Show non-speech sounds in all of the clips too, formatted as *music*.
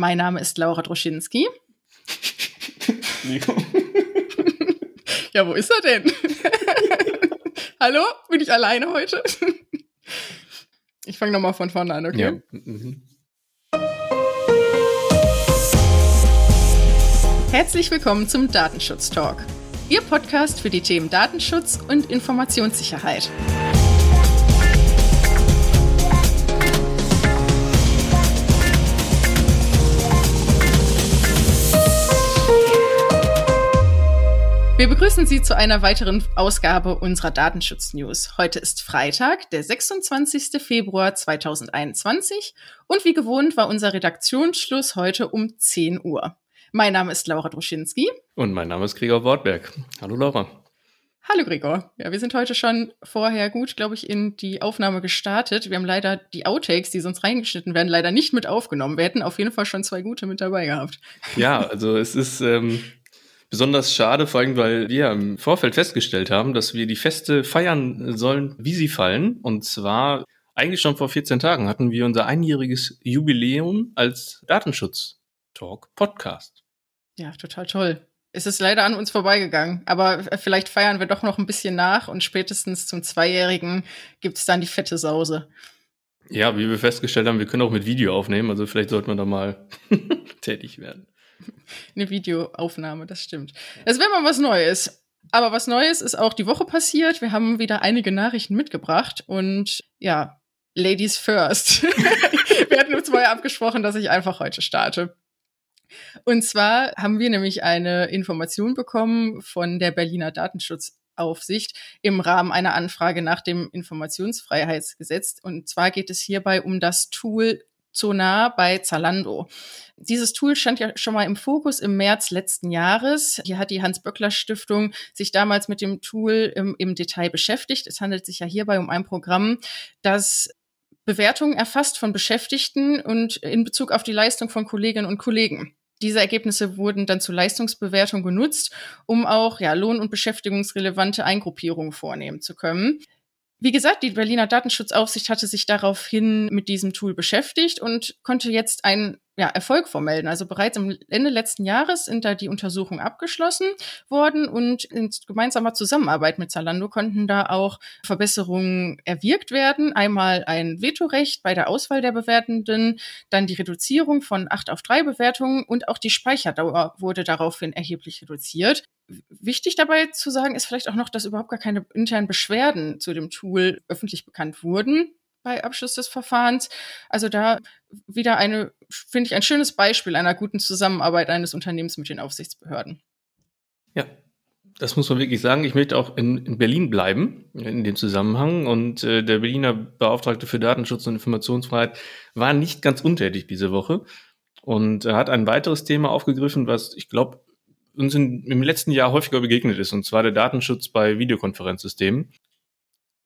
Mein Name ist Laura Droschinski. *laughs* ja, wo ist er denn? *laughs* Hallo? Bin ich alleine heute? ich fange nochmal von vorne an, okay? Ja. Mhm. Herzlich willkommen zum Datenschutz Talk. Ihr Podcast für die Themen Datenschutz und Informationssicherheit. Wir begrüßen Sie zu einer weiteren Ausgabe unserer Datenschutz-News. Heute ist Freitag, der 26. Februar 2021 und wie gewohnt war unser Redaktionsschluss heute um 10 Uhr. Mein Name ist Laura Droschinski. Und mein Name ist Gregor Wortberg. Hallo Laura. Hallo Gregor. Ja, wir sind heute schon vorher gut, glaube ich, in die Aufnahme gestartet. Wir haben leider die Outtakes, die sonst reingeschnitten werden, leider nicht mit aufgenommen. Wir hätten auf jeden Fall schon zwei gute mit dabei gehabt. Ja, also es ist ähm, besonders schade, vor allem, weil wir im Vorfeld festgestellt haben, dass wir die Feste feiern sollen, wie sie fallen. Und zwar eigentlich schon vor 14 Tagen hatten wir unser einjähriges Jubiläum als Datenschutz-Talk-Podcast. Ja, total toll. Es ist leider an uns vorbeigegangen, aber vielleicht feiern wir doch noch ein bisschen nach und spätestens zum Zweijährigen gibt es dann die fette Sause. Ja, wie wir festgestellt haben, wir können auch mit Video aufnehmen, also vielleicht sollten wir da mal *laughs* tätig werden. *laughs* Eine Videoaufnahme, das stimmt. Es wäre mal was Neues. Aber was Neues ist auch die Woche passiert. Wir haben wieder einige Nachrichten mitgebracht und ja, Ladies first. *laughs* wir hatten uns vorher abgesprochen, dass ich einfach heute starte. Und zwar haben wir nämlich eine Information bekommen von der Berliner Datenschutzaufsicht im Rahmen einer Anfrage nach dem Informationsfreiheitsgesetz. Und zwar geht es hierbei um das Tool Sonar bei Zalando. Dieses Tool stand ja schon mal im Fokus im März letzten Jahres. Hier hat die Hans-Böckler-Stiftung sich damals mit dem Tool im, im Detail beschäftigt. Es handelt sich ja hierbei um ein Programm, das Bewertungen erfasst von Beschäftigten und in Bezug auf die Leistung von Kolleginnen und Kollegen. Diese Ergebnisse wurden dann zur Leistungsbewertung genutzt, um auch ja, lohn- und beschäftigungsrelevante Eingruppierungen vornehmen zu können. Wie gesagt, die Berliner Datenschutzaufsicht hatte sich daraufhin mit diesem Tool beschäftigt und konnte jetzt einen ja, Erfolg vermelden. Also bereits am Ende letzten Jahres sind da die Untersuchungen abgeschlossen worden und in gemeinsamer Zusammenarbeit mit Zalando konnten da auch Verbesserungen erwirkt werden. Einmal ein Vetorecht bei der Auswahl der Bewertenden, dann die Reduzierung von acht auf drei Bewertungen und auch die Speicherdauer wurde daraufhin erheblich reduziert. Wichtig dabei zu sagen ist vielleicht auch noch, dass überhaupt gar keine internen Beschwerden zu dem Tool öffentlich bekannt wurden bei Abschluss des Verfahrens. Also da wieder eine, finde ich, ein schönes Beispiel einer guten Zusammenarbeit eines Unternehmens mit den Aufsichtsbehörden. Ja, das muss man wirklich sagen. Ich möchte auch in, in Berlin bleiben, in dem Zusammenhang. Und äh, der Berliner Beauftragte für Datenschutz und Informationsfreiheit war nicht ganz untätig diese Woche und hat ein weiteres Thema aufgegriffen, was ich glaube uns in, im letzten Jahr häufiger begegnet ist, und zwar der Datenschutz bei Videokonferenzsystemen.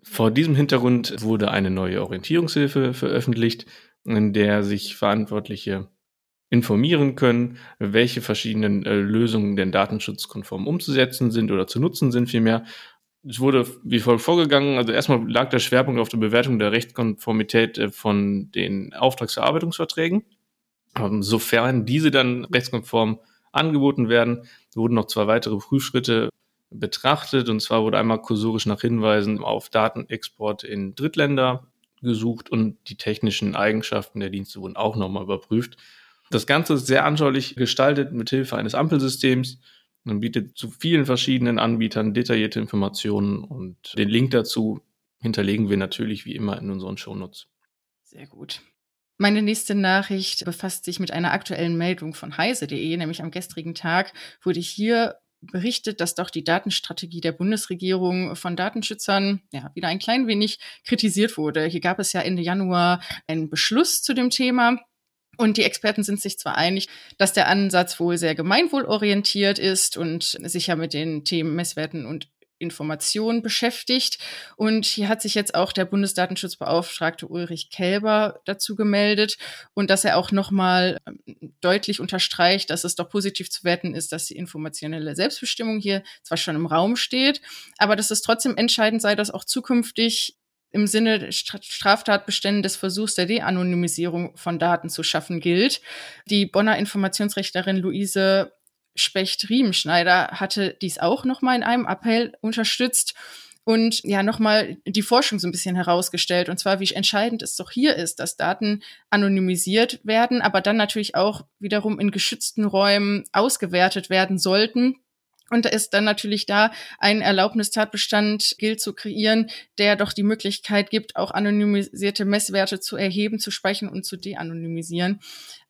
Vor diesem Hintergrund wurde eine neue Orientierungshilfe veröffentlicht, in der sich Verantwortliche informieren können, welche verschiedenen äh, Lösungen denn datenschutzkonform umzusetzen sind oder zu nutzen sind vielmehr. Es wurde wie folgt vorgegangen. Also erstmal lag der Schwerpunkt auf der Bewertung der Rechtskonformität äh, von den Auftragsverarbeitungsverträgen. Ähm, sofern diese dann rechtskonform angeboten werden, wurden noch zwei weitere Prüfschritte betrachtet. Und zwar wurde einmal kursorisch nach Hinweisen auf Datenexport in Drittländer gesucht und die technischen Eigenschaften der Dienste wurden auch nochmal überprüft. Das Ganze ist sehr anschaulich gestaltet mit Hilfe eines Ampelsystems und bietet zu vielen verschiedenen Anbietern detaillierte Informationen und den Link dazu hinterlegen wir natürlich wie immer in unseren Shownotes. Sehr gut. Meine nächste Nachricht befasst sich mit einer aktuellen Meldung von heise.de, nämlich am gestrigen Tag wurde hier berichtet, dass doch die Datenstrategie der Bundesregierung von Datenschützern ja wieder ein klein wenig kritisiert wurde. Hier gab es ja Ende Januar einen Beschluss zu dem Thema. Und die Experten sind sich zwar einig, dass der Ansatz wohl sehr gemeinwohlorientiert ist und sich ja mit den Themen Messwerten und Information beschäftigt. Und hier hat sich jetzt auch der Bundesdatenschutzbeauftragte Ulrich Kelber dazu gemeldet und dass er auch nochmal ähm, deutlich unterstreicht, dass es doch positiv zu werten ist, dass die informationelle Selbstbestimmung hier zwar schon im Raum steht, aber dass es trotzdem entscheidend sei, dass auch zukünftig im Sinne Straftatbeständen des Versuchs der De-Anonymisierung von Daten zu schaffen gilt. Die Bonner Informationsrechterin Luise Specht-Riemenschneider hatte dies auch nochmal in einem Appell unterstützt und ja nochmal die Forschung so ein bisschen herausgestellt. Und zwar, wie entscheidend es doch hier ist, dass Daten anonymisiert werden, aber dann natürlich auch wiederum in geschützten Räumen ausgewertet werden sollten. Und da ist dann natürlich da ein Erlaubnistatbestand gilt zu kreieren, der doch die Möglichkeit gibt, auch anonymisierte Messwerte zu erheben, zu speichern und zu de-anonymisieren.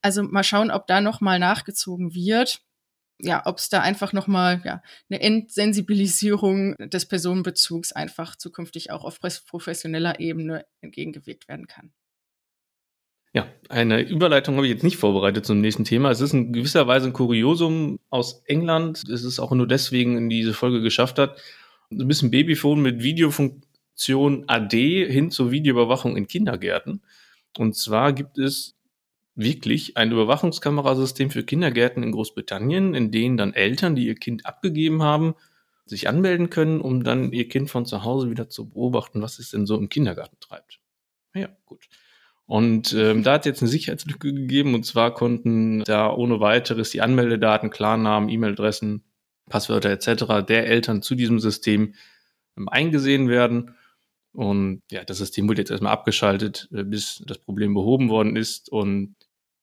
Also mal schauen, ob da nochmal nachgezogen wird ja, ob es da einfach nochmal ja, eine Entsensibilisierung des Personenbezugs einfach zukünftig auch auf professioneller Ebene entgegengewirkt werden kann. Ja, eine Überleitung habe ich jetzt nicht vorbereitet zum nächsten Thema. Es ist in gewisser Weise ein Kuriosum aus England. Es ist auch nur deswegen in diese Folge geschafft hat. Ein bisschen Babyphone mit Videofunktion AD hin zur Videoüberwachung in Kindergärten. Und zwar gibt es wirklich ein Überwachungskamerasystem für Kindergärten in Großbritannien, in denen dann Eltern, die ihr Kind abgegeben haben, sich anmelden können, um dann ihr Kind von zu Hause wieder zu beobachten, was es denn so im Kindergarten treibt. Ja, gut. Und ähm, da hat es jetzt eine Sicherheitslücke gegeben und zwar konnten da ohne weiteres die Anmeldedaten, Klarnamen, E-Mail-Adressen, Passwörter etc. der Eltern zu diesem System ähm, eingesehen werden. Und ja, das System wurde jetzt erstmal abgeschaltet, äh, bis das Problem behoben worden ist. Und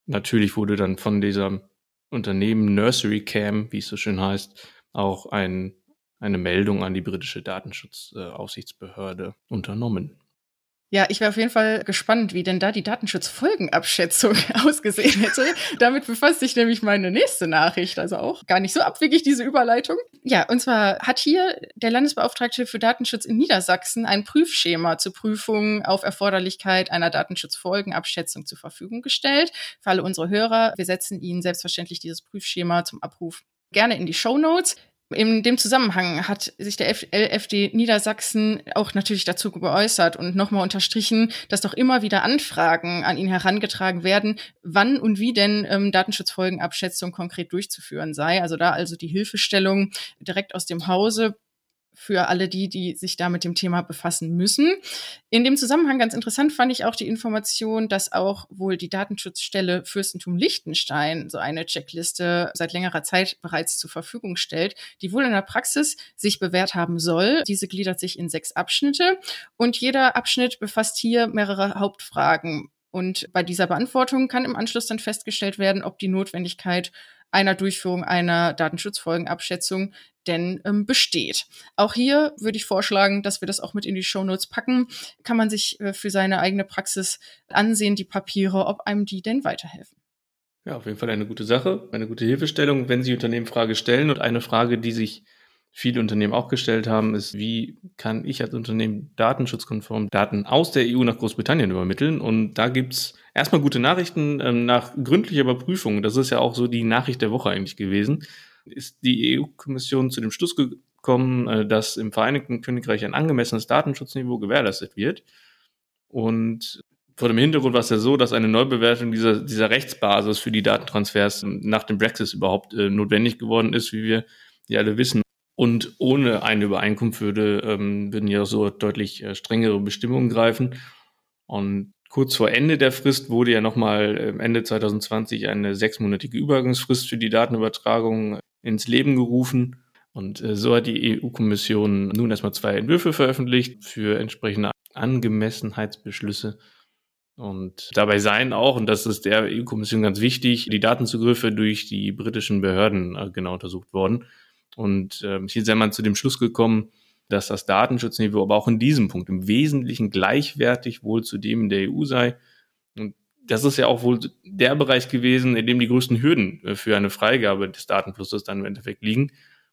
natürlich wurde dann von diesem Unternehmen Nursery Cam, wie es so schön heißt, auch ein, eine Meldung an die britische Datenschutzaufsichtsbehörde unternommen. Ja, ich wäre auf jeden Fall gespannt, wie denn da die Datenschutzfolgenabschätzung *laughs* ausgesehen hätte. Damit befasst sich nämlich meine nächste Nachricht, also auch gar nicht so abwegig diese Überleitung. Ja, und zwar hat hier der Landesbeauftragte für Datenschutz in Niedersachsen ein Prüfschema zur Prüfung auf Erforderlichkeit einer Datenschutzfolgenabschätzung zur Verfügung gestellt. Für alle unsere Hörer, wir setzen Ihnen selbstverständlich dieses Prüfschema zum Abruf gerne in die Show Notes. In dem Zusammenhang hat sich der LFD Niedersachsen auch natürlich dazu geäußert und nochmal unterstrichen, dass doch immer wieder Anfragen an ihn herangetragen werden, wann und wie denn ähm, Datenschutzfolgenabschätzung konkret durchzuführen sei. Also da also die Hilfestellung direkt aus dem Hause für alle die, die sich da mit dem Thema befassen müssen. In dem Zusammenhang ganz interessant fand ich auch die Information, dass auch wohl die Datenschutzstelle Fürstentum Liechtenstein so eine Checkliste seit längerer Zeit bereits zur Verfügung stellt, die wohl in der Praxis sich bewährt haben soll. Diese gliedert sich in sechs Abschnitte und jeder Abschnitt befasst hier mehrere Hauptfragen. Und bei dieser Beantwortung kann im Anschluss dann festgestellt werden, ob die Notwendigkeit einer Durchführung einer Datenschutzfolgenabschätzung denn ähm, besteht. Auch hier würde ich vorschlagen, dass wir das auch mit in die Shownotes packen. Kann man sich äh, für seine eigene Praxis ansehen, die Papiere, ob einem die denn weiterhelfen. Ja, auf jeden Fall eine gute Sache, eine gute Hilfestellung, wenn Sie Unternehmen Frage stellen. Und eine Frage, die sich viele Unternehmen auch gestellt haben, ist, wie kann ich als Unternehmen datenschutzkonform Daten aus der EU nach Großbritannien übermitteln? Und da gibt's erstmal gute Nachrichten ähm, nach gründlicher Überprüfung. Das ist ja auch so die Nachricht der Woche eigentlich gewesen ist die EU-Kommission zu dem Schluss gekommen, äh, dass im Vereinigten Königreich ein angemessenes Datenschutzniveau gewährleistet wird. Und vor dem Hintergrund war es ja so, dass eine Neubewertung dieser, dieser Rechtsbasis für die Datentransfers nach dem Brexit überhaupt äh, notwendig geworden ist, wie wir ja alle wissen. Und ohne eine Übereinkunft würde, ähm, würden ja so deutlich äh, strengere Bestimmungen greifen. Und kurz vor Ende der Frist wurde ja nochmal äh, Ende 2020 eine sechsmonatige Übergangsfrist für die Datenübertragung ins Leben gerufen. Und äh, so hat die EU-Kommission nun erstmal zwei Entwürfe veröffentlicht für entsprechende Angemessenheitsbeschlüsse. Und dabei seien auch, und das ist der EU-Kommission ganz wichtig, die Datenzugriffe durch die britischen Behörden äh, genau untersucht worden. Und äh, hier sei man zu dem Schluss gekommen, dass das Datenschutzniveau aber auch in diesem Punkt im Wesentlichen gleichwertig wohl zu dem in der EU sei. Und das ist ja auch wohl der Bereich gewesen, in dem die größten Hürden äh, für eine Freigabe des Datenflusses dann im Endeffekt liegen.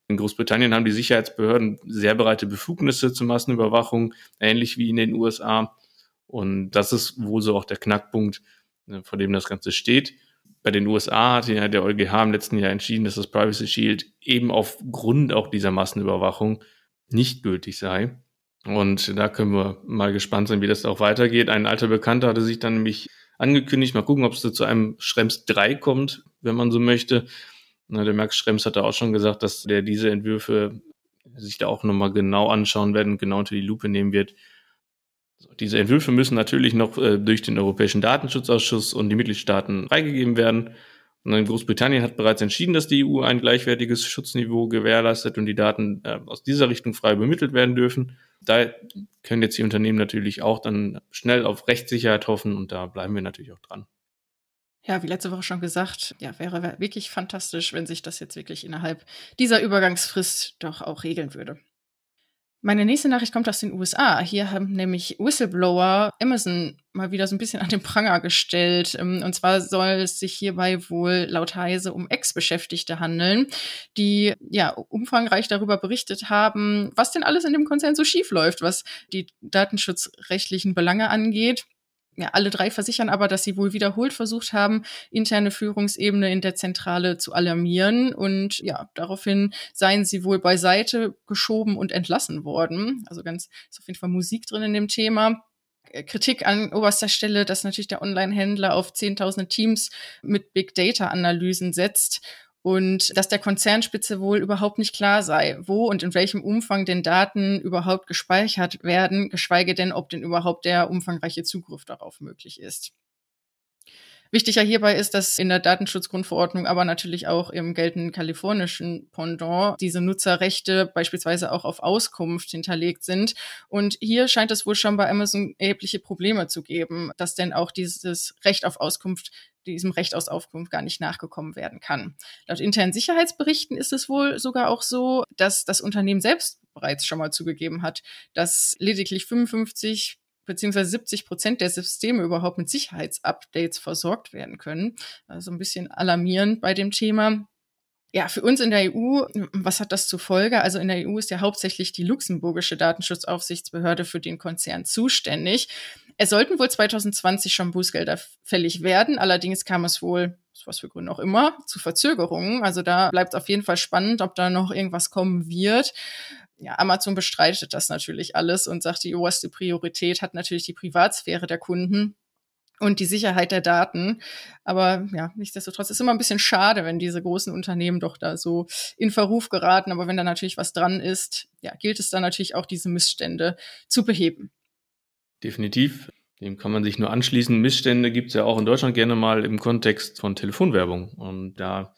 In Großbritannien haben die Sicherheitsbehörden sehr breite Befugnisse zur Massenüberwachung, ähnlich wie in den USA. Und das ist wohl so auch der Knackpunkt, äh, vor dem das Ganze steht. Bei den USA hat ja der EuGH im letzten Jahr entschieden, dass das Privacy Shield eben aufgrund auch dieser Massenüberwachung nicht gültig sei. Und da können wir mal gespannt sein, wie das auch weitergeht. Ein alter Bekannter hatte sich dann nämlich angekündigt. Mal gucken, ob es zu einem Schrems 3 kommt, wenn man so möchte. Na, der Max Schrems hatte auch schon gesagt, dass der diese Entwürfe sich da auch nochmal genau anschauen werden und genau unter die Lupe nehmen wird. Diese Entwürfe müssen natürlich noch äh, durch den Europäischen Datenschutzausschuss und die Mitgliedstaaten freigegeben werden. Und Großbritannien hat bereits entschieden, dass die EU ein gleichwertiges Schutzniveau gewährleistet und die Daten äh, aus dieser Richtung frei übermittelt werden dürfen. Da können jetzt die Unternehmen natürlich auch dann schnell auf Rechtssicherheit hoffen und da bleiben wir natürlich auch dran. Ja, wie letzte Woche schon gesagt, ja, wäre wirklich fantastisch, wenn sich das jetzt wirklich innerhalb dieser Übergangsfrist doch auch regeln würde. Meine nächste Nachricht kommt aus den USA. Hier haben nämlich Whistleblower Amazon mal wieder so ein bisschen an den Pranger gestellt. Ähm, und zwar soll es sich hierbei wohl laut Heise um Ex-Beschäftigte handeln, die ja umfangreich darüber berichtet haben, was denn alles in dem Konzern so schief läuft, was die datenschutzrechtlichen Belange angeht ja, alle drei versichern aber, dass sie wohl wiederholt versucht haben, interne Führungsebene in der Zentrale zu alarmieren. Und ja, daraufhin seien sie wohl beiseite geschoben und entlassen worden. Also ganz, ist auf jeden Fall Musik drin in dem Thema. Äh, Kritik an oberster Stelle, dass natürlich der Online-Händler auf zehntausende Teams mit Big Data-Analysen setzt und dass der Konzernspitze wohl überhaupt nicht klar sei, wo und in welchem Umfang denn Daten überhaupt gespeichert werden, geschweige denn, ob denn überhaupt der umfangreiche Zugriff darauf möglich ist. Wichtiger hierbei ist, dass in der Datenschutzgrundverordnung, aber natürlich auch im geltenden kalifornischen Pendant diese Nutzerrechte beispielsweise auch auf Auskunft hinterlegt sind. Und hier scheint es wohl schon bei Amazon erhebliche Probleme zu geben, dass denn auch dieses Recht auf Auskunft diesem Recht aus Aufkunft gar nicht nachgekommen werden kann. Laut internen Sicherheitsberichten ist es wohl sogar auch so, dass das Unternehmen selbst bereits schon mal zugegeben hat, dass lediglich 55 beziehungsweise 70 Prozent der Systeme überhaupt mit Sicherheitsupdates versorgt werden können. Also ein bisschen alarmierend bei dem Thema. Ja, für uns in der EU, was hat das zur Folge? Also in der EU ist ja hauptsächlich die luxemburgische Datenschutzaufsichtsbehörde für den Konzern zuständig. Es sollten wohl 2020 schon Bußgelder fällig werden. Allerdings kam es wohl, was für Gründe auch immer, zu Verzögerungen. Also da bleibt auf jeden Fall spannend, ob da noch irgendwas kommen wird ja, Amazon bestreitet das natürlich alles und sagt, die oberste Priorität hat natürlich die Privatsphäre der Kunden und die Sicherheit der Daten. Aber ja, nichtsdestotrotz ist immer ein bisschen schade, wenn diese großen Unternehmen doch da so in Verruf geraten. Aber wenn da natürlich was dran ist, ja, gilt es dann natürlich auch, diese Missstände zu beheben. Definitiv. Dem kann man sich nur anschließen. Missstände gibt es ja auch in Deutschland gerne mal im Kontext von Telefonwerbung. Und da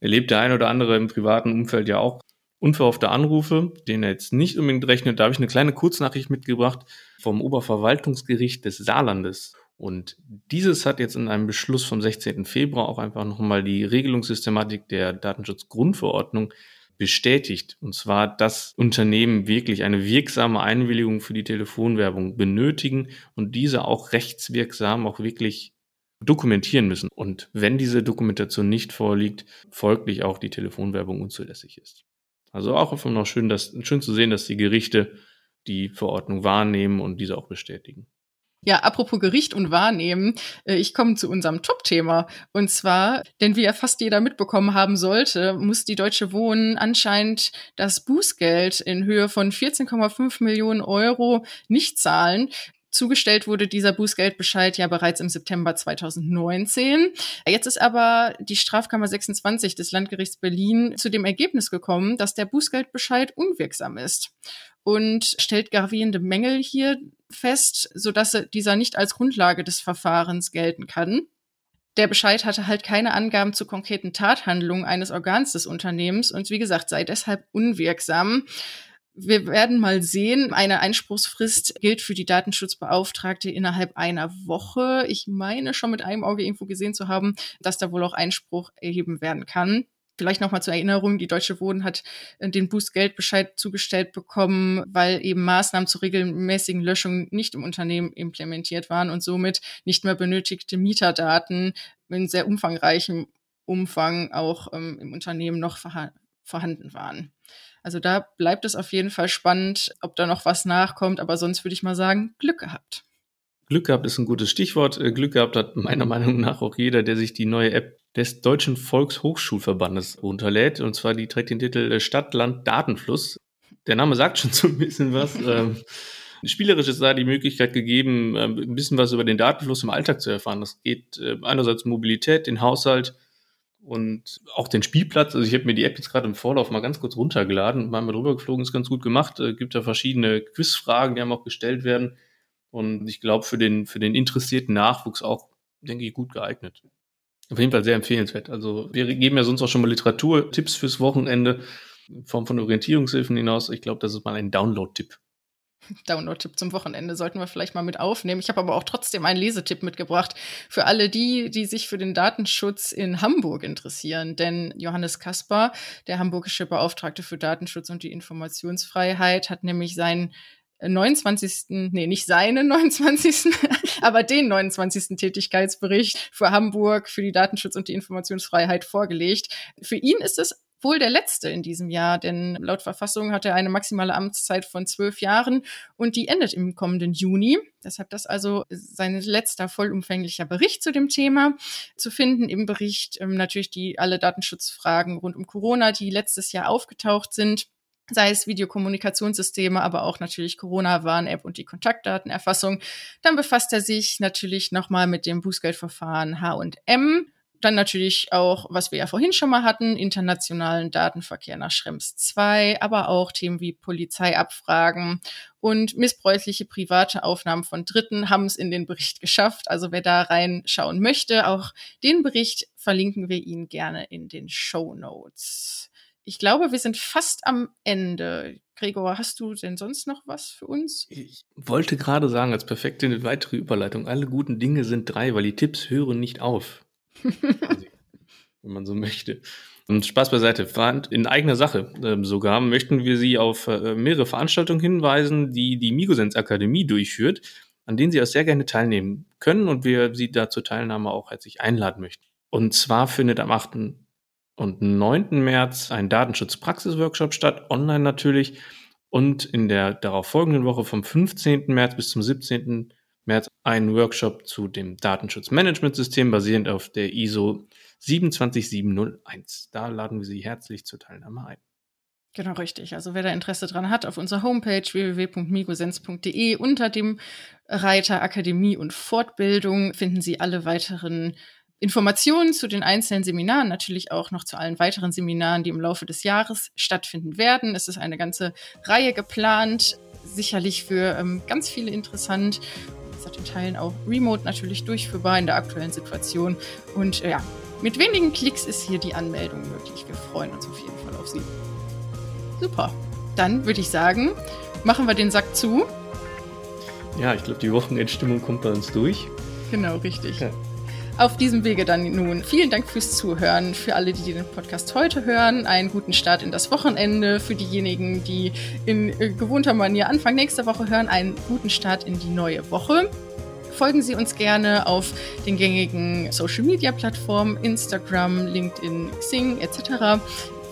erlebt der ein oder andere im privaten Umfeld ja auch unverhoffte Anrufe, denen er jetzt nicht unbedingt rechnet. Da habe ich eine kleine Kurznachricht mitgebracht vom Oberverwaltungsgericht des Saarlandes. Und dieses hat jetzt in einem Beschluss vom 16. Februar auch einfach nochmal die Regelungssystematik der Datenschutzgrundverordnung bestätigt. Und zwar, dass Unternehmen wirklich eine wirksame Einwilligung für die Telefonwerbung benötigen und diese auch rechtswirksam auch wirklich dokumentieren müssen. Und wenn diese Dokumentation nicht vorliegt, folglich auch die Telefonwerbung unzulässig ist. Also auch einfach noch schön, dass, schön zu sehen, dass die Gerichte die Verordnung wahrnehmen und diese auch bestätigen. Ja, apropos Gericht und Wahrnehmen, äh, ich komme zu unserem Top-Thema. Und zwar, denn wie ja fast jeder mitbekommen haben sollte, muss die Deutsche Wohnen anscheinend das Bußgeld in Höhe von 14,5 Millionen Euro nicht zahlen. Zugestellt wurde dieser Bußgeldbescheid ja bereits im September 2019. Jetzt ist aber die Strafkammer 26 des Landgerichts Berlin zu dem Ergebnis gekommen, dass der Bußgeldbescheid unwirksam ist und stellt gravierende Mängel hier fest, sodass dieser nicht als Grundlage des Verfahrens gelten kann. Der Bescheid hatte halt keine Angaben zu konkreten Tathandlungen eines Organs des Unternehmens und wie gesagt sei deshalb unwirksam. Wir werden mal sehen. Eine Einspruchsfrist gilt für die Datenschutzbeauftragte innerhalb einer Woche. Ich meine schon mit einem Auge irgendwo gesehen zu haben, dass da wohl auch Einspruch erheben werden kann. Vielleicht nochmal zur Erinnerung, die Deutsche Wohnen hat äh, den Bußgeldbescheid zugestellt bekommen, weil eben Maßnahmen zur regelmäßigen Löschung nicht im Unternehmen implementiert waren und somit nicht mehr benötigte Mieterdaten in sehr umfangreichem Umfang auch ähm, im Unternehmen noch vorhanden waren. Also da bleibt es auf jeden Fall spannend, ob da noch was nachkommt. Aber sonst würde ich mal sagen, Glück gehabt. Glück gehabt ist ein gutes Stichwort. Äh, Glück gehabt hat meiner *laughs* Meinung nach auch jeder, der sich die neue App des Deutschen Volkshochschulverbandes runterlädt. Und zwar die trägt den Titel äh, Stadt, Land, Datenfluss. Der Name sagt schon *laughs* so ein bisschen was. Ähm, spielerisch ist da die Möglichkeit gegeben, ähm, ein bisschen was über den Datenfluss im Alltag zu erfahren. Das geht äh, einerseits Mobilität, den Haushalt, und auch den Spielplatz. Also ich habe mir die App jetzt gerade im Vorlauf mal ganz kurz runtergeladen und mal drüber geflogen, ist ganz gut gemacht. Es gibt da verschiedene Quizfragen, die einem auch gestellt werden. Und ich glaube, für den, für den interessierten Nachwuchs auch, denke ich, gut geeignet. Auf jeden Fall sehr empfehlenswert. Also wir geben ja sonst auch schon mal Literaturtipps fürs Wochenende in Form von Orientierungshilfen hinaus. Ich glaube, das ist mal ein Download-Tipp. Download-Tipp zum Wochenende sollten wir vielleicht mal mit aufnehmen. Ich habe aber auch trotzdem einen Lesetipp mitgebracht für alle die, die sich für den Datenschutz in Hamburg interessieren. Denn Johannes Kaspar, der hamburgische Beauftragte für Datenschutz und die Informationsfreiheit, hat nämlich seinen 29. Nee, nicht seinen 29. *laughs* aber den 29. Tätigkeitsbericht für Hamburg, für die Datenschutz und die Informationsfreiheit vorgelegt. Für ihn ist es wohl der letzte in diesem Jahr, denn laut Verfassung hat er eine maximale Amtszeit von zwölf Jahren und die endet im kommenden Juni. Deshalb das also sein letzter vollumfänglicher Bericht zu dem Thema. Zu finden im Bericht ähm, natürlich die alle Datenschutzfragen rund um Corona, die letztes Jahr aufgetaucht sind sei es Videokommunikationssysteme, aber auch natürlich Corona-Warn-App und die Kontaktdatenerfassung. Dann befasst er sich natürlich nochmal mit dem Bußgeldverfahren H&M. Dann natürlich auch, was wir ja vorhin schon mal hatten, internationalen Datenverkehr nach Schrems 2, aber auch Themen wie Polizeiabfragen und missbräuchliche private Aufnahmen von Dritten haben es in den Bericht geschafft. Also wer da reinschauen möchte, auch den Bericht verlinken wir Ihnen gerne in den Show Notes ich glaube, wir sind fast am Ende. Gregor, hast du denn sonst noch was für uns? Ich wollte gerade sagen, als perfekte weitere Überleitung, alle guten Dinge sind drei, weil die Tipps hören nicht auf. Wenn man so möchte. Und Spaß beiseite, in eigener Sache äh, sogar möchten wir Sie auf äh, mehrere Veranstaltungen hinweisen, die die Migosens Akademie durchführt, an denen Sie auch sehr gerne teilnehmen können und wir Sie da zur Teilnahme auch herzlich einladen möchten. Und zwar findet am 8 und 9. März ein Datenschutz-Praxis-Workshop statt, online natürlich. Und in der darauf folgenden Woche vom 15. März bis zum 17. März ein Workshop zu dem Datenschutzmanagementsystem basierend auf der ISO 27701. Da laden wir Sie herzlich zur Teilnahme ein. Genau richtig. Also wer da Interesse dran hat, auf unserer Homepage www.migosens.de unter dem Reiter Akademie und Fortbildung finden Sie alle weiteren Informationen zu den einzelnen Seminaren, natürlich auch noch zu allen weiteren Seminaren, die im Laufe des Jahres stattfinden werden. Es ist eine ganze Reihe geplant, sicherlich für ähm, ganz viele interessant. Das in Teilen auch remote natürlich durchführbar in der aktuellen Situation. Und äh, ja, mit wenigen Klicks ist hier die Anmeldung möglich. Wir freuen uns auf jeden Fall auf Sie. Super. Dann würde ich sagen, machen wir den Sack zu. Ja, ich glaube, die Wochenendstimmung kommt bei uns durch. Genau, richtig. Ja auf diesem Wege dann nun vielen Dank fürs Zuhören. Für alle, die den Podcast heute hören, einen guten Start in das Wochenende. Für diejenigen, die in äh, gewohnter Manier Anfang nächster Woche hören, einen guten Start in die neue Woche. Folgen Sie uns gerne auf den gängigen Social Media Plattformen, Instagram, LinkedIn, Xing etc.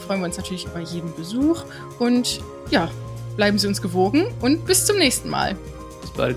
Freuen wir uns natürlich über jeden Besuch und ja, bleiben Sie uns gewogen und bis zum nächsten Mal. Bis bald.